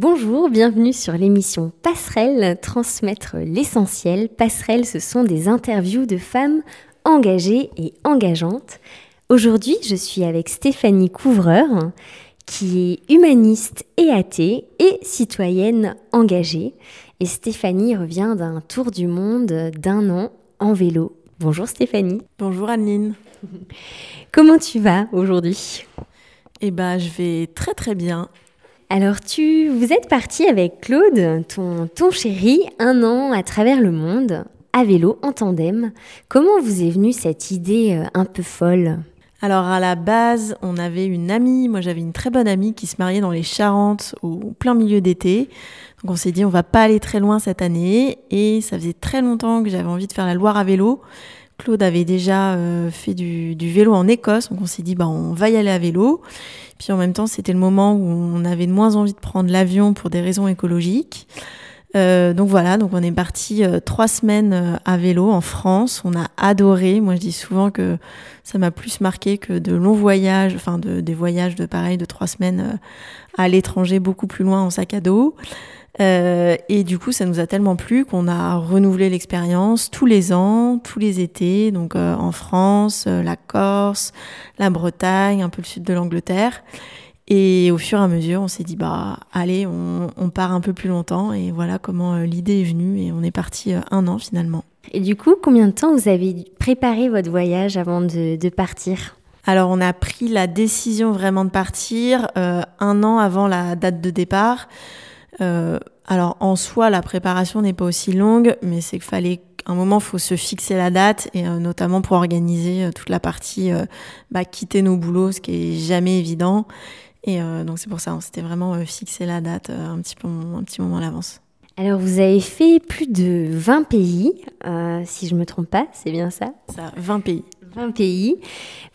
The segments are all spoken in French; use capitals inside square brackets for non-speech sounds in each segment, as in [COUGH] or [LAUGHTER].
Bonjour, bienvenue sur l'émission Passerelle, transmettre l'essentiel. Passerelle, ce sont des interviews de femmes engagées et engageantes. Aujourd'hui, je suis avec Stéphanie Couvreur, qui est humaniste et athée et citoyenne engagée. Et Stéphanie revient d'un tour du monde d'un an en vélo. Bonjour Stéphanie. Bonjour Anne-Lyne. Comment tu vas aujourd'hui? Eh bien, je vais très très bien. Alors, tu, vous êtes parti avec Claude, ton, ton chéri, un an à travers le monde, à vélo, en tandem. Comment vous est venue cette idée euh, un peu folle? Alors à la base, on avait une amie, moi j'avais une très bonne amie qui se mariait dans les Charentes au plein milieu d'été. Donc on s'est dit on va pas aller très loin cette année et ça faisait très longtemps que j'avais envie de faire la Loire à vélo. Claude avait déjà euh, fait du, vélo en Écosse, donc on s'est dit bah on va y aller à vélo. Puis en même temps, c'était le moment où on avait de moins envie de prendre l'avion pour des raisons écologiques. Euh, donc voilà, donc on est parti euh, trois semaines à vélo en France. On a adoré. Moi, je dis souvent que ça m'a plus marqué que de longs voyages, enfin de, des voyages de pareil de trois semaines à l'étranger, beaucoup plus loin en sac à dos. Euh, et du coup, ça nous a tellement plu qu'on a renouvelé l'expérience tous les ans, tous les étés, donc euh, en France, euh, la Corse, la Bretagne, un peu le sud de l'Angleterre. Et au fur et à mesure, on s'est dit, bah, allez, on, on, part un peu plus longtemps. Et voilà comment l'idée est venue. Et on est parti un an finalement. Et du coup, combien de temps vous avez préparé votre voyage avant de, de partir? Alors on a pris la décision vraiment de partir un an avant la date de départ. Euh, alors en soi, la préparation n'est pas aussi longue, mais c'est qu'il fallait un moment, faut se fixer la date et euh, notamment pour organiser euh, toute la partie bah, quitter nos boulots, ce qui est jamais évident. Et donc c'est pour ça, on s'était vraiment fixé la date un petit peu, un petit moment à l'avance. Alors vous avez fait plus de 20 pays, si je me trompe pas, c'est bien ça? Ça, 20 pays. 20 pays.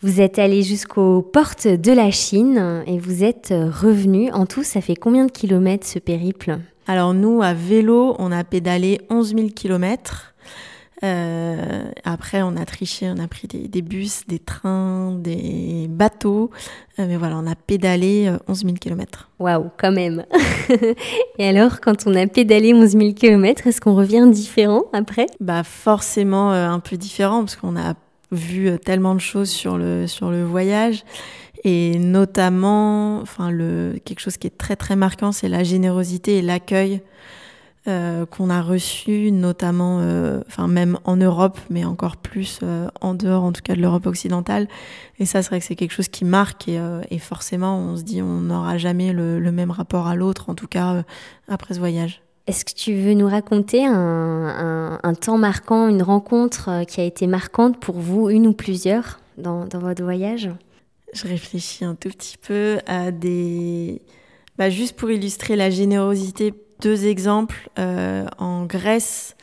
Vous êtes allé jusqu'aux portes de la Chine et vous êtes revenu. En tout, ça fait combien de kilomètres ce périple? Alors nous, à vélo, on a pédalé 11 000 kilomètres. Euh, après, on a triché, on a pris des, bus, des trains, des bateaux. Euh, mais voilà, on a pédalé 11 000 km. Waouh, quand même. [LAUGHS] Et alors, quand on a pédalé 11 000 km, est-ce qu'on revient différent après? Bah forcément euh, un peu différent parce qu'on a vu euh, tellement de choses sur le, sur le voyage. Et notamment, enfin, le, quelque chose qui est très très marquant, c'est la générosité et l'accueil euh, qu'on a reçu, notamment, euh, enfin même en Europe, mais encore plus en dehors, en tout cas de l'Europe occidentale. Et ça, c'est vrai que c'est quelque chose qui marque et, forcément, on se dit, on n'aura jamais le, même rapport à l'autre, en tout cas après ce voyage. Est-ce que tu veux nous raconter un, temps marquant, une rencontre euh, qui a été marquante pour vous, une ou plusieurs, dans, votre voyage? Je réfléchis un tout petit peu à des... Bah, juste pour illustrer la générosité, deux exemples. Euh, en Grèce,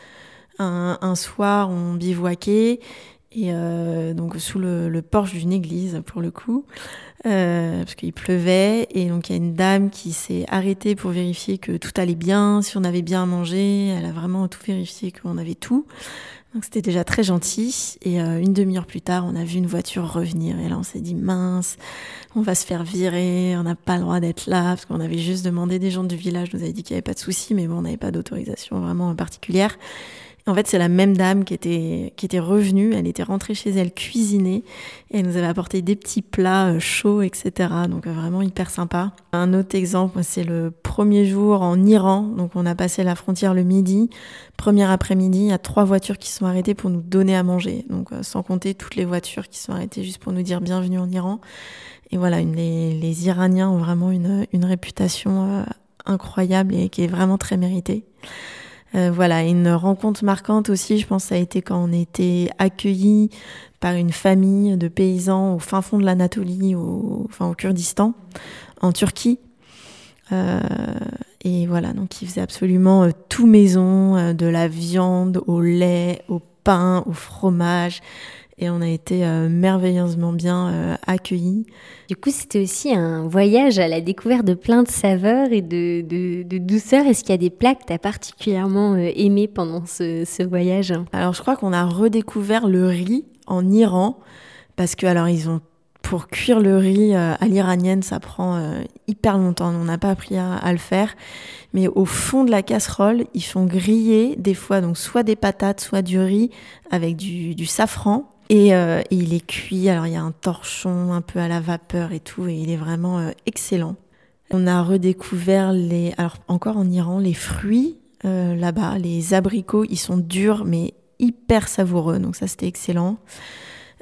un, soir, on bivouaquait et euh, donc sous le, porche d'une église pour le coup, euh, parce qu'il pleuvait et donc il y a une dame qui s'est arrêtée pour vérifier que tout allait bien, si on avait bien à manger, elle a vraiment tout vérifié qu'on avait tout. Donc c'était déjà très gentil. Et euh, une demi-heure plus tard, on a vu une voiture revenir. Et là on s'est dit mince, on va se faire virer, on n'a pas le droit d'être là parce qu'on avait juste demandé des gens du village, nous avaient dit qu'il n'y avait pas de souci, mais bon on n'avait pas d'autorisation vraiment particulière. En fait, c'est la même dame qui était, qui était revenue. Elle était rentrée chez elle cuisiner et elle nous avait apporté des petits plats euh, chauds, etc. Donc euh, vraiment hyper sympa. Un autre exemple, c'est le premier jour en Iran. Donc on a passé la frontière le midi. Premier après-midi, il y a trois voitures qui sont arrêtées pour nous donner à manger. Donc euh, sans compter toutes les voitures qui sont arrêtées juste pour nous dire bienvenue en Iran. Et voilà, les, les, Iraniens ont vraiment une, une réputation incroyable et qui est vraiment très méritée. Euh, voilà, une rencontre marquante aussi, je pense, ça a été quand on était accueillis par une famille de paysans au fin fond de l'Anatolie, au, enfin au Kurdistan, en Turquie. Euh, et voilà, donc ils faisaient absolument euh, tout maison, de la viande au lait, au pain, au fromage et on a été euh, merveilleusement bien euh, accueillis. Du coup, c'était aussi un voyage à la découverte de plein de saveurs et de, de, de douceur. Est-ce qu'il y a des plats que tu as particulièrement euh, aimés pendant ce, ce voyage? Alors, je crois qu'on a redécouvert le riz en Iran parce que, alors, ils ont Pour cuire le riz à l'iranienne, ça prend hyper longtemps. On n'a pas appris à, le faire. Mais au fond de la casserole, ils font griller des fois donc soit des patates, soit du riz avec du, safran. Et, il est cuit. Alors il y a un torchon un peu à la vapeur et tout, et il est vraiment excellent. On a redécouvert les, alors encore en Iran, les fruits euh, là-bas. Les abricots, ils sont durs mais hyper savoureux, donc ça c'était excellent.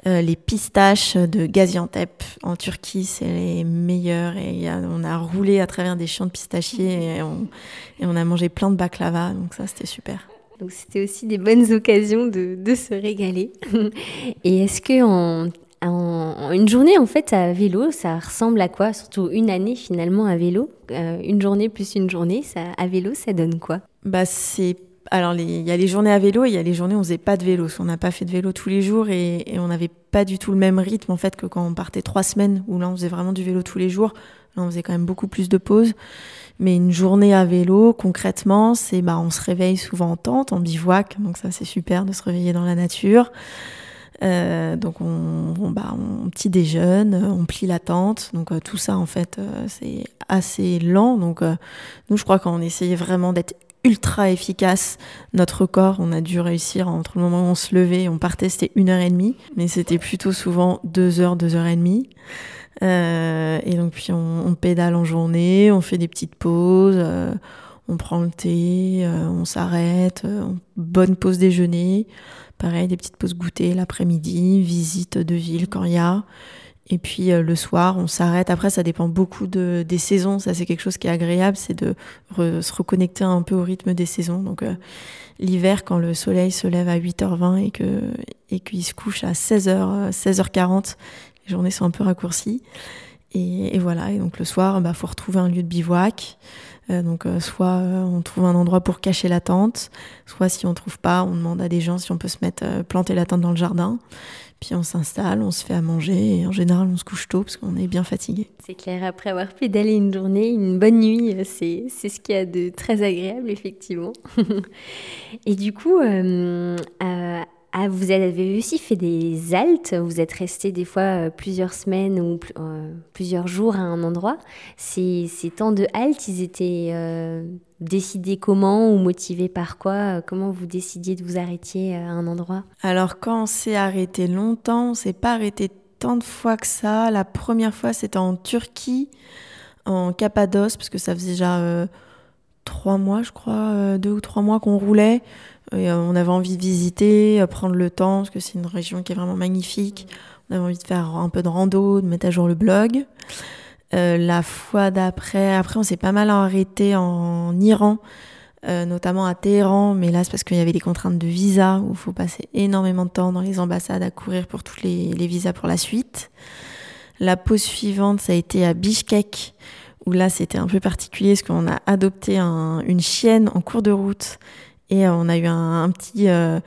Euh, les pistaches de Gaziantep en Turquie, c'est les meilleurs. Et on a roulé à travers des champs de pistachiers et on, a mangé plein de baklava, donc ça c'était super. Donc c'était aussi des bonnes occasions de, de se régaler. [LAUGHS] et est-ce que en en, une journée en fait à vélo, ça ressemble à quoi? Surtout une année finalement à vélo. Euh, une journée plus une journée, ça, à vélo, ça donne quoi? Bah c'est alors il y a les journées à vélo et il y a les journées où on faisait pas de vélo. On n'a pas fait de vélo tous les jours et, on n'avait pas du tout le même rythme en fait que quand on partait trois semaines où là on faisait vraiment du vélo tous les jours. On faisait quand même beaucoup plus de pauses. Mais une journée à vélo, concrètement, c'est bah on se réveille souvent en tente, en bivouac, donc ça c'est super de se réveiller dans la nature. Euh, donc on, on, bah, on, petit déjeune, on plie la tente. Donc euh, tout ça en fait euh, c'est assez lent. Donc nous je crois qu'on essayait vraiment d'être ultra efficace. Notre corps, on a dû réussir entre le moment où on se levait et on partait, c'était une heure et demie, mais c'était plutôt souvent deux heures, deux heures et demie. Et donc puis on, pédale en journée, on fait des petites pauses, on prend le thé, on s'arrête, bonne pause déjeuner. Pareil, des petites pauses goûter l'après-midi, visite de ville quand il y a. Et puis euh, le soir, on s'arrête. Après, ça dépend beaucoup de, des saisons. Ça, c'est quelque chose qui est agréable, c'est de se reconnecter un peu au rythme des saisons. Donc euh, l'hiver, quand le soleil se lève à 8h20 et que et qu'il se couche à 16h, 16h40, les journées sont un peu raccourcies. Et, voilà. Et donc le soir, bah faut retrouver un lieu de bivouac. Euh, donc euh, soit euh, on trouve un endroit pour cacher la tente, soit si on trouve pas, on demande à des gens si on peut se mettre planter la tente dans le jardin. Puis on s'installe, on se fait à manger et en général on se couche tôt parce qu'on est bien fatigué. C'est clair, après avoir pédalé une journée, une bonne nuit, c'est, c'est ce qu'il y a de très agréable effectivement. [LAUGHS] et du coup, ah, vous avez aussi fait des haltes, vous êtes resté des fois euh, plusieurs semaines ou euh, plusieurs jours à un endroit. Ces, temps de halte, ils étaient euh, décidés comment ou motivés par quoi? Comment vous décidiez de vous arrêter à un endroit? Alors quand on s'est arrêté longtemps, on s'est pas arrêté tant de fois que ça. La première fois, c'était en Turquie, en Cappadoce, parce que ça faisait déjà trois mois, je crois, deux ou trois mois qu'on roulait. Euh, on avait envie de visiter, euh, prendre le temps, parce que c'est une région qui est vraiment magnifique. On avait envie de faire un peu de rando, de mettre à jour le blog. Euh, la fois d'après, après, on s'est pas mal arrêté en Iran, notamment à Téhéran, mais là, c'est parce qu'il y avait des contraintes de visa, où il faut passer énormément de temps dans les ambassades à courir pour tous les, visas pour la suite. La pause suivante, ça a été à Bishkek, où là, c'était un peu particulier, parce qu'on a adopté un, une chienne en cours de route et euh, on a eu un, petit euh,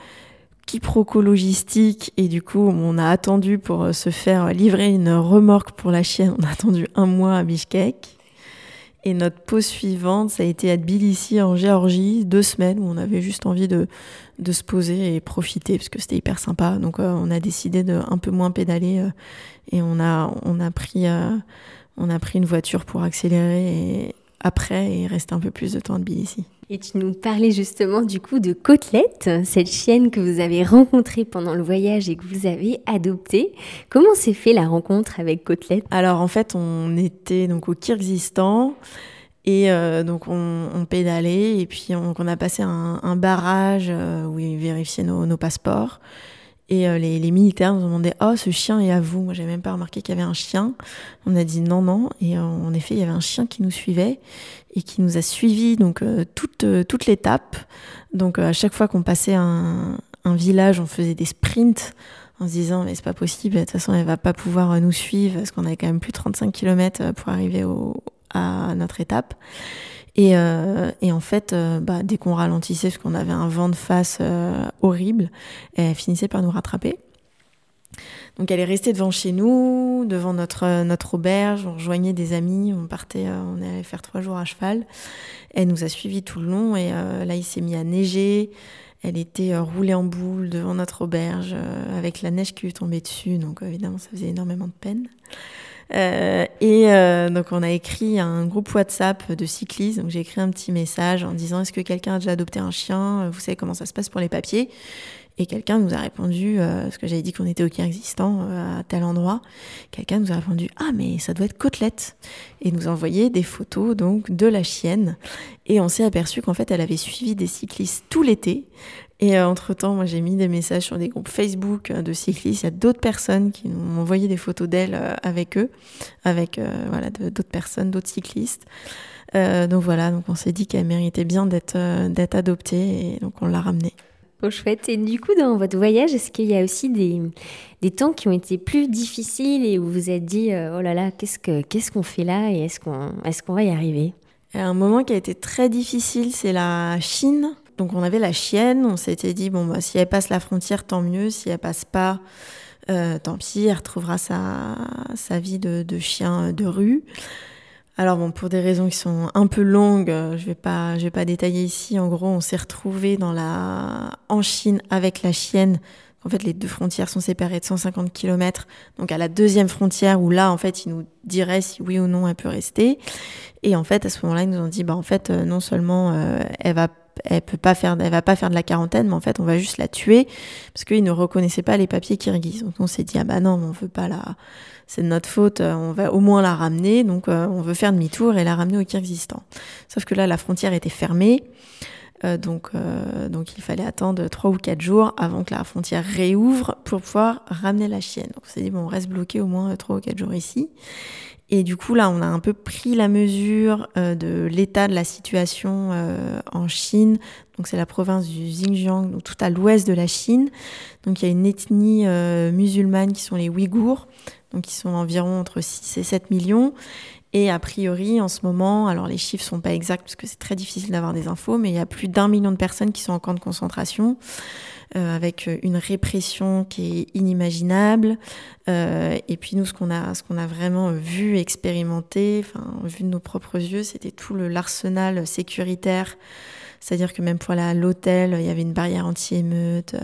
quiproquo logistique et du coup on a attendu pour euh, se faire livrer une remorque pour la chienne. On a attendu un mois à Bishkek. Et notre pause suivante, ça a été à Tbilissi en Géorgie, deux semaines où on avait juste envie de, de se poser et profiter parce que c'était hyper sympa. Donc on a décidé de un peu moins pédaler et on a, on a pris, on a pris une voiture pour accélérer après et rester un peu plus de temps à Tbilissi. Et tu nous parlais justement du coup de Côtelette, cette chienne que vous avez rencontrée pendant le voyage et que vous avez adoptée. Comment s'est fait la rencontre avec Côtelette? Alors en fait, on était donc au Kyrgyzstan et euh, donc on, pédalait et puis on, a passé un, barrage euh, où ils vérifiaient nos passeports. Et euh, les, militaires nous ont demandé Oh, ce chien est à vous Moi, j'avais même pas remarqué qu'il y avait un chien. On a dit non, non. Et en effet, il y avait un chien qui nous suivait et qui nous a suivis donc euh, toute, toute l'étape. Donc, à chaque fois qu'on passait un, un, village, on faisait des sprints en se disant Mais c'est pas possible, de toute façon, elle va pas pouvoir nous suivre parce qu'on avait quand même plus de 35 km pour arriver au, à notre étape. Et, euh, et, en fait, euh, bah, dès qu'on ralentissait, parce qu'on avait un vent de face euh, horrible, elle finissait par nous rattraper. Donc elle est restée devant chez nous, devant notre, notre auberge, on rejoignait des amis, on partait, on allait faire trois jours à cheval. Elle nous a suivis tout le long et là il s'est mis à neiger. Elle était roulée en boule devant notre auberge avec la neige qui lui tombait dessus, donc évidemment ça faisait énormément de peine. Euh, et euh, donc on a écrit un groupe WhatsApp de cyclistes. Donc j'ai écrit un petit message en disant est-ce que quelqu'un a déjà adopté un chien? Vous savez comment ça se passe pour les papiers? Et quelqu'un nous a répondu, euh, parce que j'avais dit qu'on était au Kyrgyzstan, euh, à tel endroit, quelqu'un nous a répondu Ah, mais ça doit être Côtelette Et nous a envoyé des photos donc de la chienne. Et on s'est aperçu qu'en fait, elle avait suivi des cyclistes tout l'été. Et euh, entre-temps, moi, j'ai mis des messages sur des groupes Facebook de cyclistes. Il y a d'autres personnes qui m'ont envoyé des photos d'elle avec eux, avec voilà, d'autres personnes, d'autres cyclistes. donc voilà, donc on s'est dit qu'elle méritait bien d'être adoptée et donc on l'a ramenée chouette. Et du coup, dans votre voyage, est-ce qu'il y a aussi des, des temps qui ont été plus difficiles et où vous vous êtes dit, euh, oh là là, qu'est-ce qu'on ce qu'on fait là et est-ce qu'on est va y arriver? Un moment qui a été très difficile, c'est la Chine. Donc on avait la chienne, on s'était dit, bon, bah, si elle passe la frontière, tant mieux. Si elle passe pas, euh, tant pis, elle retrouvera sa, sa vie de chien de rue. Alors bon, pour des raisons qui sont un peu longues, euh, je vais pas, je vais pas détailler ici. En gros, on s'est retrouvé dans la, en Chine avec la chienne. En fait, les deux frontières sont séparées de 150 km. Donc à la deuxième frontière où là, en fait, ils nous diraient si oui ou non elle peut rester. Et en fait, à ce moment-là, ils nous ont dit, bah en fait, euh, non seulement euh, elle va elle peut pas faire, elle va pas faire de la quarantaine, mais en fait, on va juste la tuer parce qu'ils ne reconnaissaient pas les papiers kirghizes. Donc, on s'est dit, ah bah non, on veut pas la, c'est de notre faute, on va au moins la ramener, donc euh, on veut faire demi-tour et la ramener au Kyrgyzstan. Sauf que là, la frontière était fermée, donc, donc il fallait attendre trois ou quatre jours avant que la frontière réouvre pour pouvoir ramener la chienne. On s'est dit, bon, on reste bloqué au moins trois ou quatre jours ici. Et du coup, là, on a un peu pris la mesure de l'état de la situation en Chine. Donc, c'est la province du Xinjiang, donc tout à l'ouest de la Chine. Donc, il y a une ethnie musulmane qui sont les Ouïghours donc ils sont environ entre 6 et 7 millions. Et a priori, en ce moment, alors les chiffres sont pas exacts parce que c'est très difficile d'avoir des infos, mais il y a plus d'un million de personnes qui sont en camp de concentration, euh, avec une répression qui est inimaginable. Euh, et puis nous, ce qu'on a, a vraiment vu, expérimenté, vu de nos propres yeux, c'était tout l'arsenal sécuritaire. C'est-à-dire que même pour l'hôtel, il y avait une barrière anti-émeute.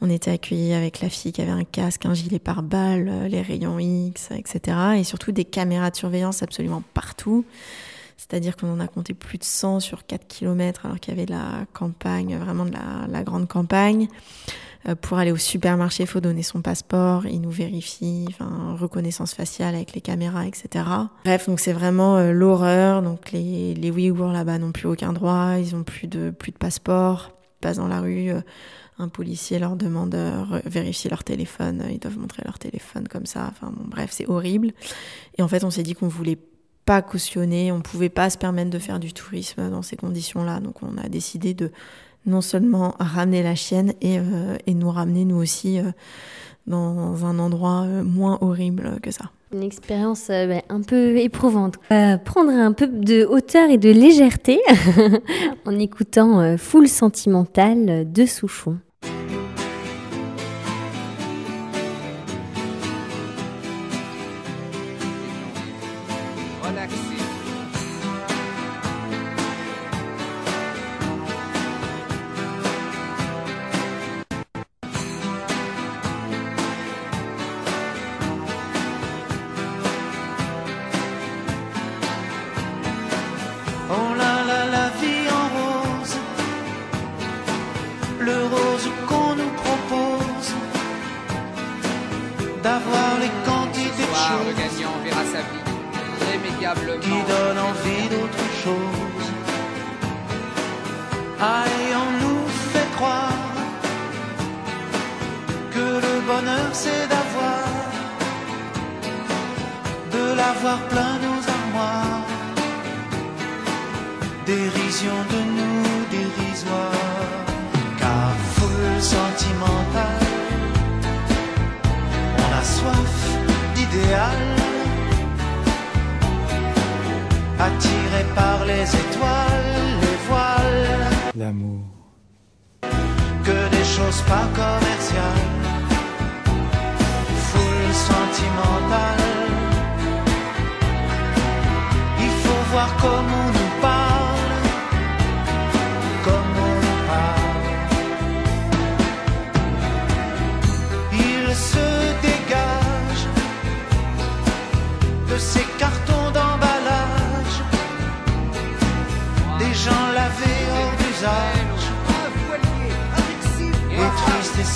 On était accueillis avec la fille qui avait un casque, un gilet pare-balles, euh, les rayons X, etc. Et surtout des caméras de surveillance absolument partout. C'est-à-dire qu'on en a compté plus de 100 sur 4 km alors qu'il y avait la campagne, vraiment de la, grande campagne. Euh, pour aller au supermarché, il faut donner son passeport, ils nous vérifient, enfin, reconnaissance faciale avec les caméras, etc. Bref, donc c'est vraiment euh, l'horreur. Donc les, les Ouïghours là-bas n'ont plus aucun droit, ils n'ont plus de, plus de passeport, ils passent dans la rue un policier leur demande de vérifier leur téléphone, ils doivent montrer leur téléphone comme ça. Bref, c'est horrible. Et en fait, on s'est dit qu'on voulait pas cautionner, on pouvait pas se permettre de faire du tourisme dans ces conditions-là. Donc on a décidé de non seulement ramener la chienne et, euh, et nous ramener nous aussi euh, dans un endroit euh, moins horrible que ça. Une expérience bah, un peu éprouvante. prendre un peu de hauteur et de légèreté [LAUGHS] en écoutant Full Sentimental de Souchon. Que des choses pas commerciales. sentimental. Il faut voir comment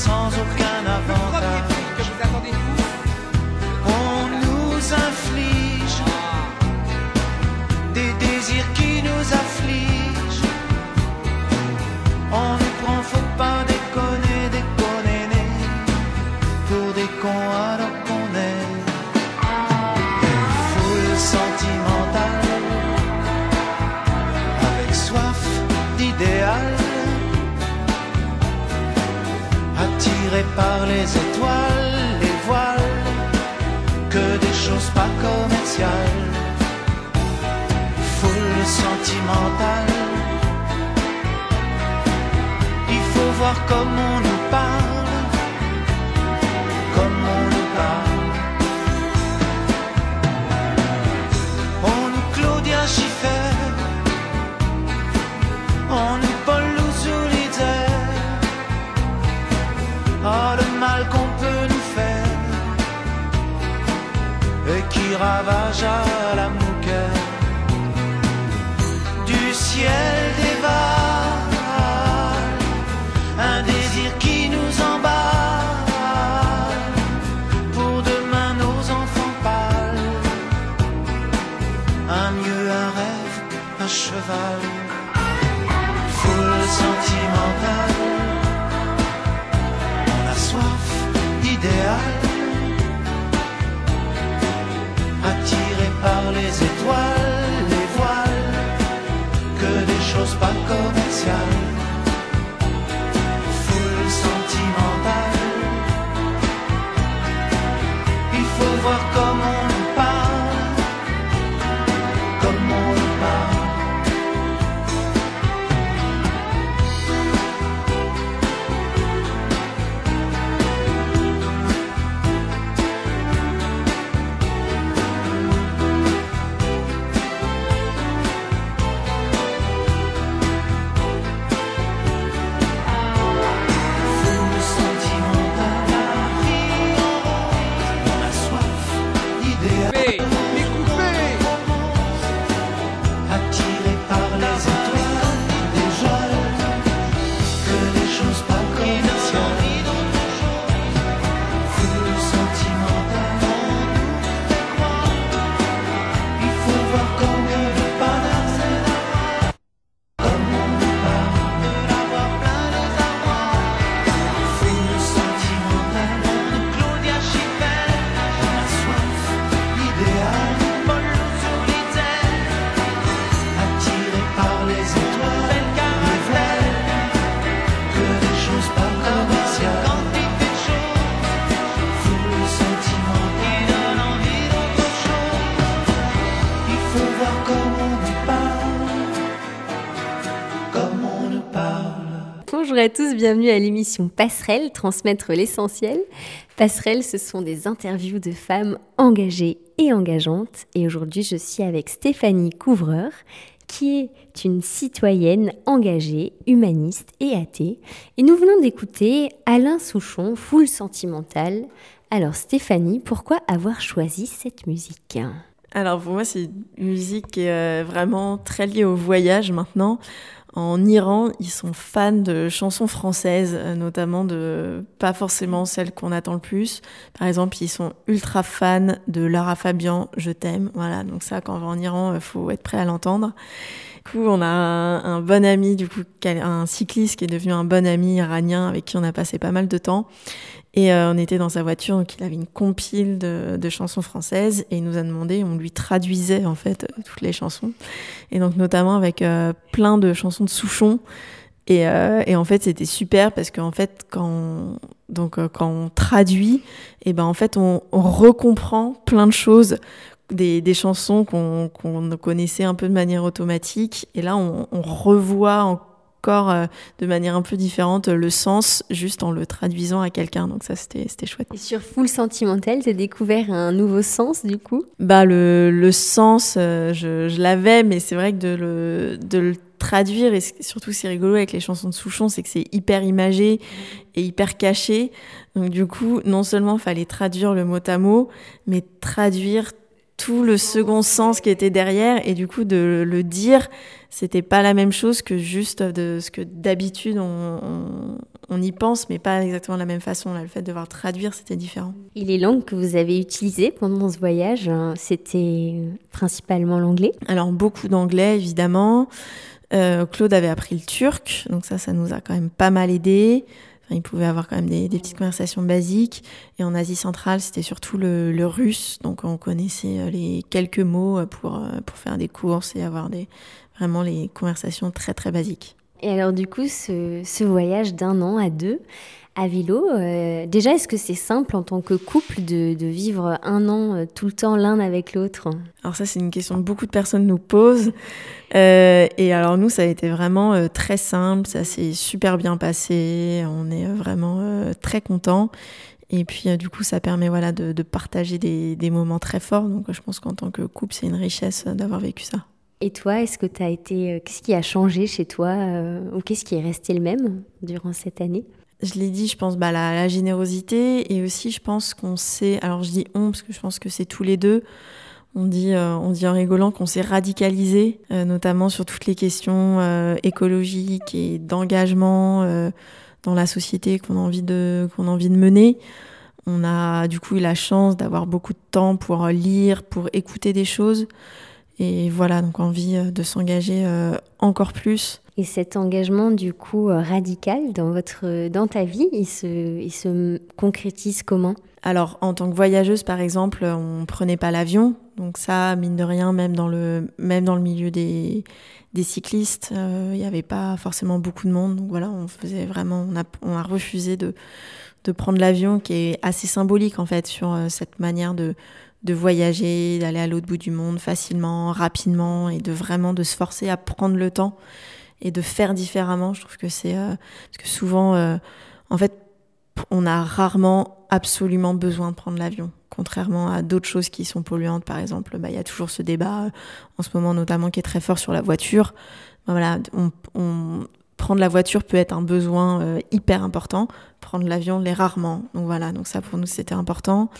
sans aucun commerciales. Bonjour à tous, bienvenue à l'émission Passerelle, transmettre l'essentiel. Passerelle, ce sont des interviews de femmes engagées et engageantes. Et aujourd'hui, je suis avec Stéphanie Couvreur, qui est une citoyenne engagée, humaniste et athée. Et nous venons d'écouter Alain Souchon, Foule sentimentale. Alors Stéphanie, pourquoi avoir choisi cette musique? Alors pour moi, c'est une musique euh, vraiment très liée au voyage maintenant. En Iran, ils sont fans de chansons françaises, euh, notamment de pas forcément celles qu'on attend le plus. Par exemple, ils sont ultra fans de Lara Fabian, Je t'aime. Voilà, donc ça, quand on va en Iran, il faut être prêt à l'entendre. Du coup, on a un, bon ami, du coup, un cycliste qui est devenu un bon ami iranien avec qui on a passé pas mal de temps. Et euh, on était dans sa voiture, donc il avait une compile de, chansons françaises et il nous a demandé, on lui traduisait en fait euh, toutes les chansons. Et donc notamment avec euh, plein de chansons de Souchon. Et, en fait, c'était super parce qu'en fait, quand on, donc, quand on traduit, et ben en fait, on, recomprend plein de choses des, chansons qu'on qu'on connaissait un peu de manière automatique. Et là, on, on revoit euh, de manière un peu différente le sens juste en le traduisant à quelqu'un. Donc ça, c'était c'était chouette. Et sur Full Sentimental, tu as découvert un nouveau sens du coup? Bah le, le sens, euh, je, je l'avais, mais c'est vrai que de le, de le traduire, et surtout c'est rigolo avec les chansons de Souchon, c'est que c'est hyper imagé et hyper caché. Donc du coup, non seulement fallait traduire le mot à mot, mais traduire tout le second sens qui était derrière, et du coup de le dire, c'était pas la même chose que juste de ce que d'habitude on, on, on y pense, mais pas exactement de la même façon. Là, le fait de devoir traduire, c'était différent. Et les langues que vous avez utilisées pendant ce voyage, hein, c'était principalement l'anglais? Alors beaucoup d'anglais évidemment. Euh, Claude avait appris le turc, donc ça, ça nous a quand même pas mal aidé. Enfin, il pouvait avoir quand même des, petites conversations basiques. Et en Asie centrale, c'était surtout le, russe, donc on connaissait euh, les quelques mots euh, pour, euh, pour faire des courses et avoir des, vraiment les conversations très très basiques. Et alors du coup, ce voyage d'un an à deux à vélo, euh, déjà, est-ce que c'est simple en tant que couple de, de vivre un an euh, tout le temps l'un avec l'autre? Alors ça, c'est une question que beaucoup de personnes nous posent. Euh, et alors nous, ça a été vraiment très simple, ça s'est super bien passé, on est vraiment très contents. Et puis du coup, ça permet voilà de, de partager des, des moments très forts. Donc je pense qu'en tant que couple, c'est une richesse d'avoir vécu ça. Et toi, est-ce que tu as été. Qu'est-ce qui a changé chez toi euh, Ou qu'est-ce qui est resté le même durant cette année? Je l'ai dit, je pense bah, la, générosité et aussi je pense qu'on sait. Alors je dis on parce que je pense que c'est tous les deux. On dit, euh, on dit en rigolant qu'on s'est radicalisé, euh, notamment sur toutes les questions euh, écologiques et d'engagement dans la société qu'on a envie de qu'on a envie de mener. On a du coup eu la chance d'avoir beaucoup de temps pour lire, pour écouter des choses. Et voilà, donc envie de s'engager encore plus. Et cet engagement, du coup, euh, radical dans, votre, dans ta vie, il se, il se concrétise comment? Alors, en tant que voyageuse, par exemple, on prenait pas l'avion. Donc ça, mine de rien, même dans le, même dans le milieu des, des cyclistes, euh, il n'y avait pas forcément beaucoup de monde. Donc voilà, on faisait vraiment, on a, on a refusé de, de prendre l'avion, qui est assez symbolique en fait sur euh, cette manière de, de voyager, d'aller à l'autre bout du monde facilement, rapidement, et de vraiment de se forcer à prendre le temps et de faire différemment. Je trouve que c'est euh, parce que souvent, euh, en fait, on a rarement absolument besoin de prendre l'avion. Contrairement à d'autres choses qui sont polluantes, par exemple, bah, il y a toujours ce débat euh, en ce moment notamment qui est très fort sur la voiture. Bah, voilà, on, prendre la voiture peut être un besoin hyper important. Prendre l'avion l'est rarement. Donc voilà, donc ça pour nous c'était important.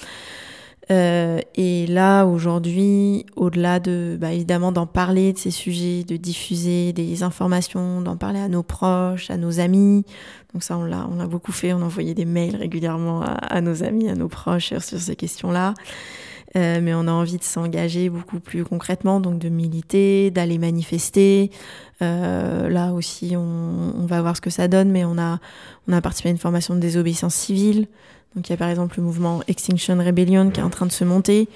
Euh, et là aujourd'hui, au-delà de bah, évidemment d'en parler de ces sujets, de diffuser des informations, d'en parler à nos proches, à nos amis, donc ça, on l'a, on l'a beaucoup fait. On envoyait des mails régulièrement à, nos amis, à nos proches sur, sur ces questions-là. Euh, mais on a envie de s'engager beaucoup plus concrètement, donc de militer, d'aller manifester. Euh, là aussi, on, on va voir ce que ça donne, mais on a, on a participé à une formation de désobéissance civile. Donc il y a par exemple le mouvement Extinction Rebellion qui est en train de se monter.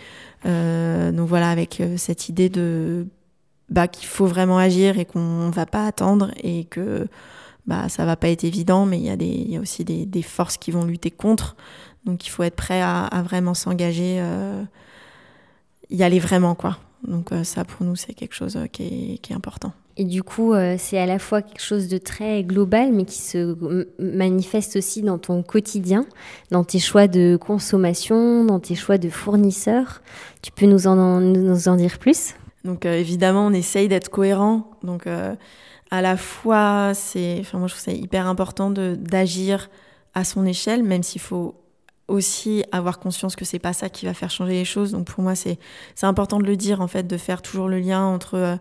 Euh, donc voilà, avec euh, cette idée de bah, qu'il faut vraiment agir et qu'on va pas attendre et que bah, ça va pas être évident, mais il y a, aussi des, forces qui vont lutter contre. Donc il faut être prêt à, vraiment s'engager, euh, y aller vraiment, quoi. Donc ça, pour nous, c'est quelque chose qui est important. Et du coup, euh, c'est à la fois quelque chose de très global, mais qui se manifeste aussi dans ton quotidien, dans tes choix de consommation, dans tes choix de fournisseurs. Tu peux nous en, dire plus? Donc euh, évidemment, on essaye d'être cohérent. Donc euh, à la fois, c'est, enfin moi je trouve ça hyper important d'agir à son échelle, même s'il faut aussi avoir conscience que c'est pas ça qui va faire changer les choses. Donc pour moi, c'est important de le dire en fait, de faire toujours le lien entre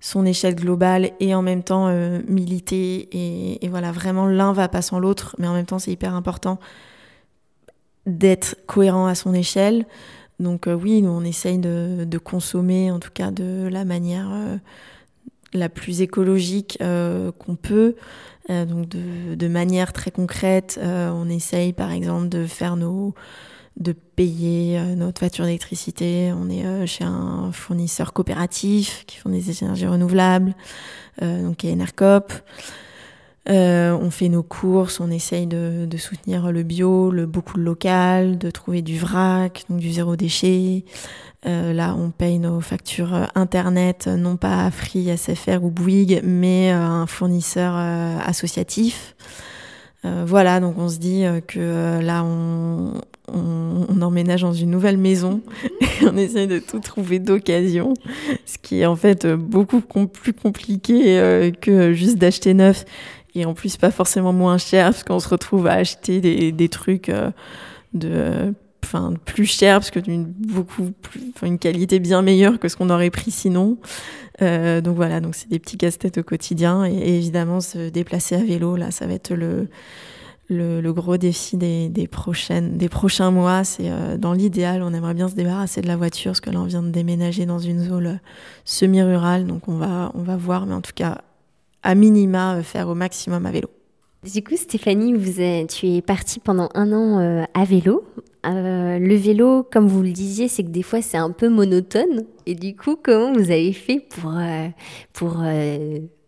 son échelle globale et en même temps euh, militer et, voilà vraiment l'un va pas sans l'autre, mais en même temps c'est hyper important d'être cohérent à son échelle. Donc euh, oui, nous on essaye de, consommer en tout cas de la manière euh, la plus écologique qu'on peut. Donc de, manière très concrète, on essaye par exemple de faire nos de payer euh, notre facture d'électricité. On est euh, chez un fournisseur coopératif qui font des énergies renouvelables, euh, donc qui est Enercop. On fait nos courses, on essaye de, soutenir le bio, le beaucoup de local, de trouver du vrac, donc du zéro déchet. Là, on paye nos factures internet, non pas à Free, SFR ou Bouygues, mais à un fournisseur associatif. Voilà, donc on se dit que là, on, on, emménage dans une nouvelle maison [LAUGHS] et on essaye de tout trouver d'occasion, ce qui est en fait euh, beaucoup plus compliqué euh, que juste d'acheter neuf et en plus pas forcément moins cher parce qu'on se retrouve à acheter des, trucs euh, de enfin plus cher parce que d'une beaucoup plus une qualité bien meilleure que ce qu'on aurait pris sinon. Donc voilà donc c'est des petits casse-têtes au quotidien et, et évidemment se déplacer à vélo là ça va être le le, gros défi des, prochaines des prochains mois c'est euh, dans l'idéal on aimerait bien se débarrasser de la voiture parce que là on vient de déménager dans une zone euh, semi-rurale donc on va on va voir mais en tout cas à minima euh, faire au maximum à vélo Du coup, Stéphanie, vous êtes- tu es partie pendant un an à vélo. Le vélo, comme vous le disiez, c'est que des fois c'est un peu monotone. Et du coup, comment vous avez fait pour, pour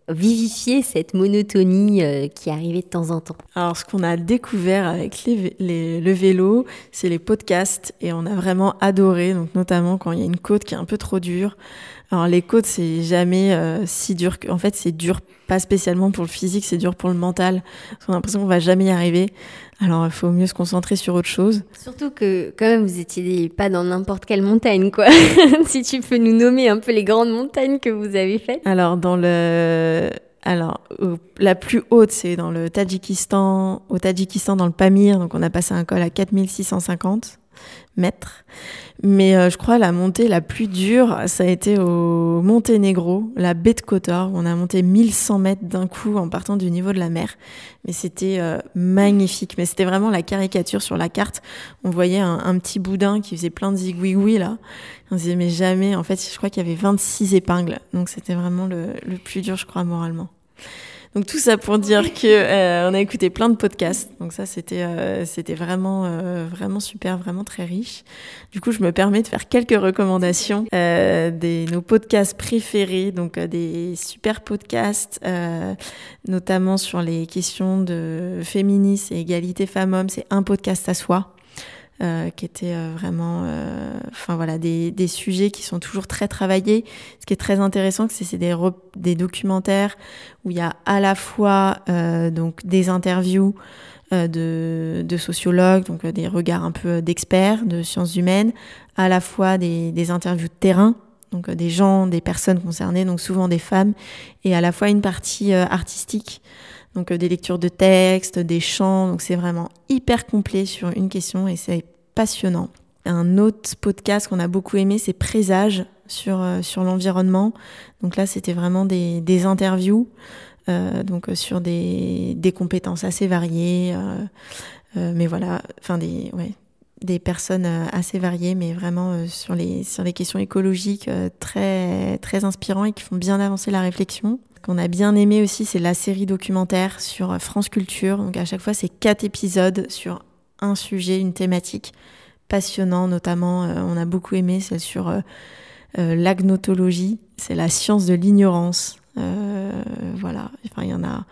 vivifier cette monotonie euh, qui arrivait de temps en temps Alors, ce qu'on a découvert avec les le vélo, c'est les podcasts et on a vraiment adoré, donc notamment quand il y a une côte qui est un peu trop dure. Alors, les côtes, c'est jamais euh, si dur en fait, c'est dur pas spécialement pour le physique, c'est dur pour le mental. Qu'on a l'impression qu'on va jamais y arriver. Alors, il faut mieux se concentrer sur autre chose. Surtout que quand même vous étiez pas dans n'importe quelle montagne, quoi. [LAUGHS] si tu peux nous nommer un peu les grandes montagnes que vous avez faites. Alors, dans le, alors, la plus haute, c'est dans le Tadjikistan, au Tadjikistan, dans le Pamir. Donc, on a passé un col à 4650 mètres. Mais euh, je crois la montée la plus dure, ça a été au Monténégro, la baie de Kotor, on a monté 1100 mètres d'un coup en partant du niveau de la mer. Mais c'était euh, magnifique. Mais c'était vraiment la caricature sur la carte. On voyait un, petit boudin qui faisait plein de zigouigouis là. On se disait mais jamais. En fait, je crois qu'il y avait 26 épingles. Donc c'était vraiment le, le plus dur, je crois, moralement. Donc tout ça pour dire que euh, on a écouté plein de podcasts. Donc ça c'était euh, c'était vraiment euh, vraiment super, vraiment très riche. Du coup, je me permets de faire quelques recommandations euh, des nos podcasts préférés, donc euh, des super podcasts, euh, notamment sur les questions de féminisme et égalité femmes-hommes. C'est un podcast à soi. Euh, qui était euh, vraiment, euh, enfin voilà, des, sujets qui sont toujours très travaillés. Ce qui est très intéressant, c'est c'est des, documentaires où il y a à la fois donc des interviews de, sociologues, donc des regards un peu d'experts de sciences humaines, à la fois des, des interviews de terrain, donc des gens, des personnes concernées, donc souvent des femmes, et à la fois une partie artistique, donc euh, des lectures de textes, des chants, donc c'est vraiment hyper complet sur une question et c'est passionnant. Un autre podcast qu'on a beaucoup aimé, c'est Présage sur, euh, sur l'environnement. Donc là, c'était vraiment des, des interviews euh, donc sur des, des compétences assez variées, mais voilà, enfin des, ouais, des personnes assez variées, mais vraiment sur les sur les questions écologiques très très inspirants et qui font bien avancer la réflexion. Qu'on a bien aimé aussi, c'est la série documentaire sur France Culture. Donc à chaque fois, c'est quatre épisodes sur un sujet, une thématique passionnant. Notamment, euh, on a beaucoup aimé celle sur euh, euh, l'agnotologie. C'est la science de l'ignorance. Voilà, enfin il y en a,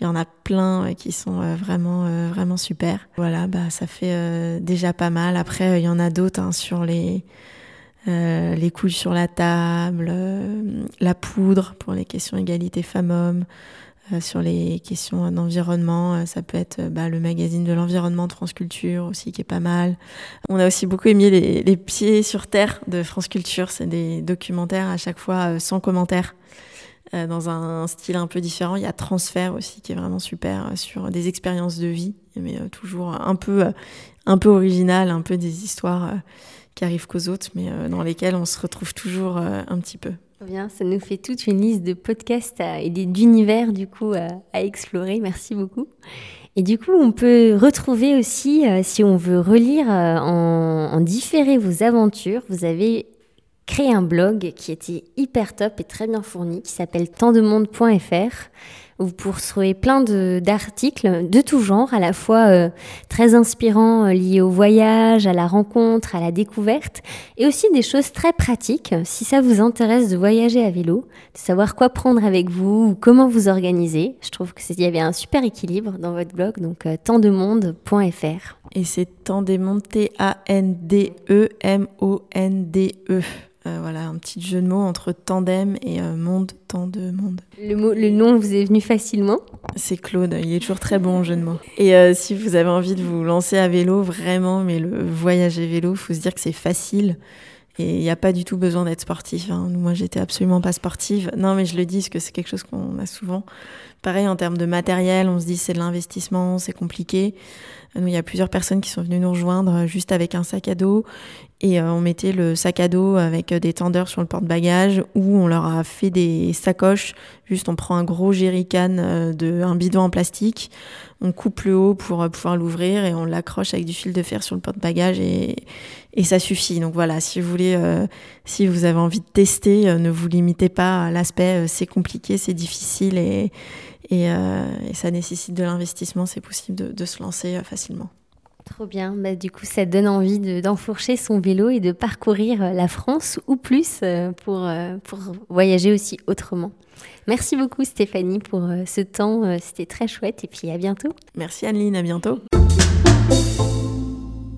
il y en a plein qui sont vraiment, vraiment super. Voilà, bah ça fait déjà pas mal. Après, il y en a d'autres hein, sur les, euh, les couches sur la table, euh, la poudre pour les questions égalité femmes-hommes, euh, sur les questions d'environnement. euh, ça peut être euh, bah, le magazine de l'environnement de France Culture aussi qui est pas mal. On a aussi beaucoup aimé les, les pieds sur terre de France Culture. C'est des documentaires à chaque fois sans commentaire dans un style un peu différent. Il y a Transfert aussi qui est vraiment super sur des expériences de vie, mais toujours un peu, un peu original, un peu des histoires qui arrivent qu'aux autres, mais euh, dans lesquelles on se retrouve toujours euh, un petit peu. Bien, ça nous fait toute une liste de podcasts à- et d'univers du coup à, explorer. Merci beaucoup. Et du coup, on peut retrouver aussi, euh, si on veut relire euh, en, en différé vos aventures, vous avez créé un blog qui était hyper top et très bien fourni, qui s'appelle tantdemonde.fr, Vous pourrez trouver plein d'articles de, tout genre, à la fois euh, très inspirants euh, liés au voyage, à la rencontre, à la découverte, et aussi des choses très pratiques. Si ça vous intéresse de voyager à vélo, de savoir quoi prendre avec vous ou comment vous organiser, je trouve qu'il y avait un super équilibre dans votre blog, donc euh. Et c'est Tandemond, T-A-N-D-E-M-O-N-D-E. Euh, voilà, un petit jeu de mots entre tandem et euh, monde, tant de monde. Le, mot, le nom vous est venu facilement? C'est Claude, il est toujours très bon en jeu de mots. Et euh, si vous avez envie de vous lancer à vélo, vraiment, mais le voyage à vélo, faut se dire que c'est facile. Et il n'y a pas du tout besoin d'être sportif. hein. Moi, j'étais absolument pas sportive. Non, mais je le dis parce que c'est quelque chose qu'on a souvent. Pareil, en termes de matériel, on se dit c'est de l'investissement, c'est compliqué. Nous, il y a plusieurs personnes qui sont venues nous rejoindre euh, juste avec un sac à dos. Et euh, on mettait le sac à dos avec euh, des tendeurs sur le porte-bagages ou on leur a fait des sacoches. Juste, on prend un gros jerrycan de un bidon en plastique, on coupe le haut pour euh, pouvoir l'ouvrir et on l'accroche avec du fil de fer sur le porte-bagages et, ça suffit. Donc voilà, si vous voulez, euh, si vous avez envie de tester, euh, ne vous limitez pas à l'aspect c'est compliqué, c'est difficile et, ça nécessite de l'investissement. C'est possible de, se lancer facilement. Trop bien. Bah, du coup, ça donne envie de- d'enfourcher son vélo et de parcourir la France ou plus pour voyager aussi autrement. Merci beaucoup Stéphanie pour euh, ce temps. euh, C'était très chouette et puis à bientôt. Merci Anneline, à bientôt.